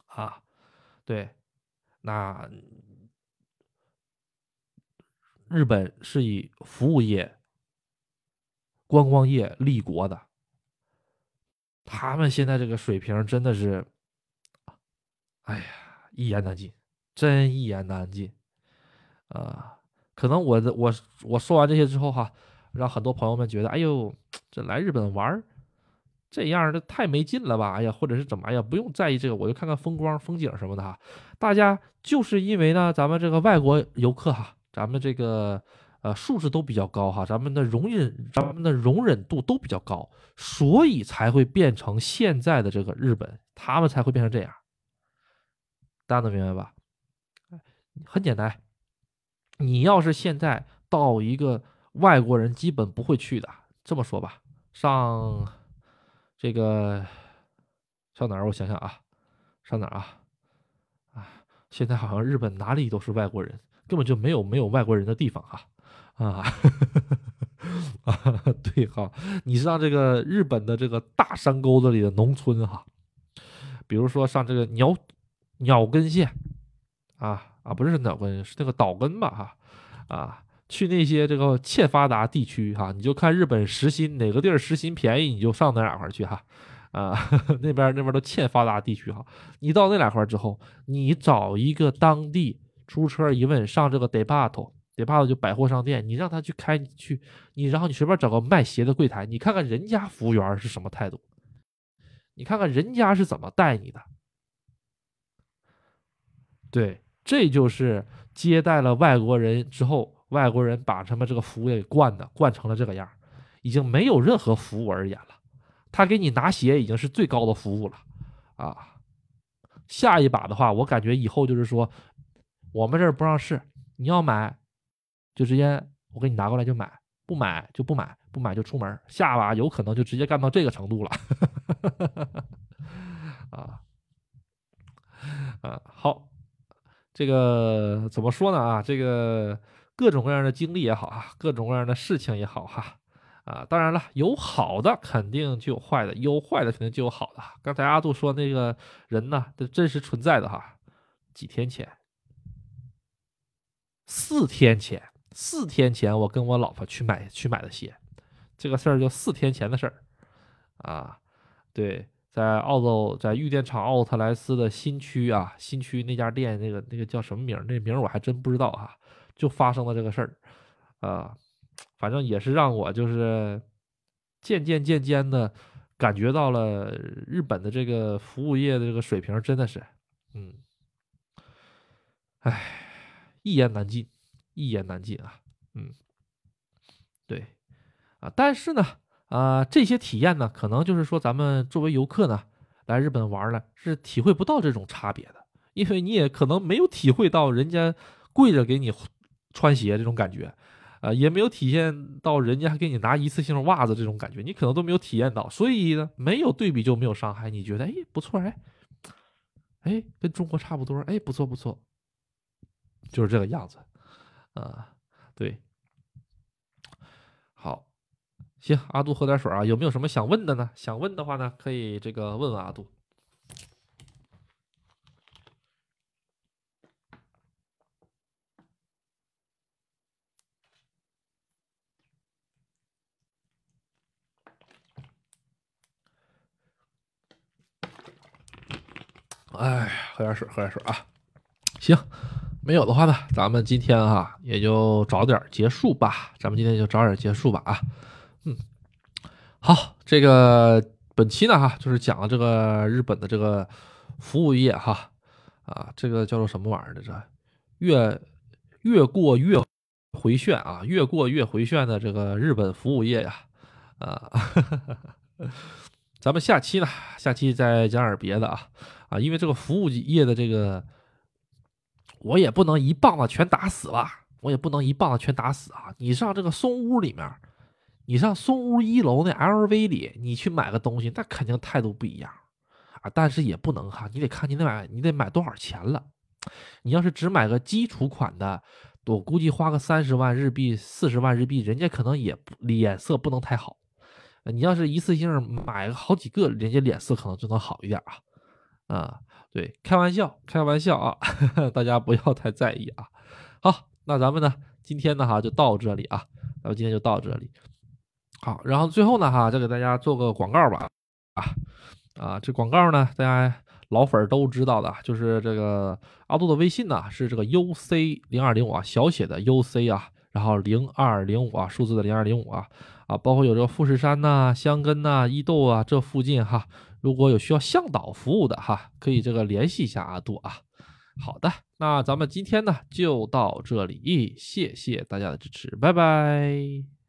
啊，对，那日本是以服务业、观光业立国的，他们现在这个水平真的是，哎呀，一言难尽，真一言难尽，啊，可能我的我我说完这些之后哈。让很多朋友们觉得，哎呦，这来日本玩这样的太没劲了吧？哎呀，或者是怎么？哎呀，不用在意这个，我就看看风光、风景什么的哈。大家就是因为呢，咱们这个外国游客哈，咱们这个呃素质都比较高哈，咱们的容忍、咱们的容忍度都比较高，所以才会变成现在的这个日本，他们才会变成这样。大家能明白吧？很简单，你要是现在到一个。外国人基本不会去的。这么说吧，上这个上哪儿？我想想啊，上哪儿啊？啊，现在好像日本哪里都是外国人，根本就没有没有外国人的地方哈。啊，啊，对哈，你上这个日本的这个大山沟子里的农村哈，比如说上这个鸟鸟根县啊啊，不是鸟根，是那个岛根吧哈啊。去那些这个欠发达地区哈，你就看日本时薪哪个地儿时薪便宜，你就上哪哪块去哈。啊，那边那边都欠发达地区哈。你到那两块之后，你找一个当地出租车一问，上这个 d e p a r t d e p a r t 就百货商店，你让他去开去，你然后你随便找个卖鞋的柜台，你看看人家服务员是什么态度，你看看人家是怎么带你的。对，这就是接待了外国人之后，外国人把他们这个服务业给惯的，惯成了这个样已经没有任何服务而言了。他给你拿鞋已经是最高的服务了，啊，下一把的话，我感觉以后就是说，我们这儿不让试，你要买，就直接我给你拿过来就买，不买就不买，不买就出门。下把有可能就直接干到这个程度了，啊，啊，好。这个怎么说呢啊？这个各种各样的经历也好啊，各种各样的事情也好哈，啊，当然了，有好的肯定就有坏的，有坏的肯定就有好的。刚才阿杜说那个人呢，这真实存在的哈。几天前，四天前，四天前我跟我老婆去买去买的鞋，这个事儿就四天前的事儿啊，对。在澳洲，在玉电厂奥特莱斯的新区啊，新区那家店，那个那个叫什么名？那名我还真不知道哈。就发生了这个事儿，啊，反正也是让我就是渐渐渐渐的感觉到了日本的这个服务业的这个水平真的是，嗯，唉，一言难尽，一言难尽啊，嗯，对，啊，但是呢。啊，这些体验呢，可能就是说，咱们作为游客呢，来日本玩呢，是体会不到这种差别的，因为你也可能没有体会到人家跪着给你穿鞋这种感觉，啊，也没有体现到人家给你拿一次性袜子这种感觉，你可能都没有体验到，所以呢，没有对比就没有伤害。你觉得，哎，不错，哎，哎，跟中国差不多，哎，不错不错，就是这个样子，啊，对，好。行，阿杜喝点水啊，有没有什么想问的呢？想问的话呢，可以这个问问阿杜。哎，喝点水，喝点水啊。行，没有的话呢，咱们今天啊也就早点结束吧。咱们今天就早点结束吧啊。嗯，好，这个本期呢哈，就是讲了这个日本的这个服务业哈，啊，这个叫做什么玩意儿的这越越过越回旋啊，越过越回旋的这个日本服务业呀，啊，咱们下期呢，下期再讲点别的啊，啊，因为这个服务业的这个，我也不能一棒子全打死吧，我也不能一棒子全打死啊，你上这个松屋里面。你上松屋一楼那 LV 里，你去买个东西，那肯定态度不一样啊。但是也不能哈，你得看你得买，你得买多少钱了。你要是只买个基础款的，我估计花个三十万日币、四十万日币，人家可能也脸色不能太好。你要是一次性买好几个，人家脸色可能就能好一点啊。啊，对，开玩笑，开玩笑啊，大家不要太在意啊。好，那咱们呢，今天呢哈就到这里啊，咱们今天就到这里。好，然后最后呢，哈，再给大家做个广告吧，啊，啊，这广告呢，大家老粉都知道的，就是这个阿杜的微信呢是这个 U C 零二零五啊，小写的 U C 啊，然后零二零五啊，数字的零二零五啊，啊，包括有这个富士山呐、香根呐、伊豆啊这附近哈，如果有需要向导服务的哈，可以这个联系一下阿杜啊。好的，那咱们今天呢就到这里，谢谢大家的支持，拜拜。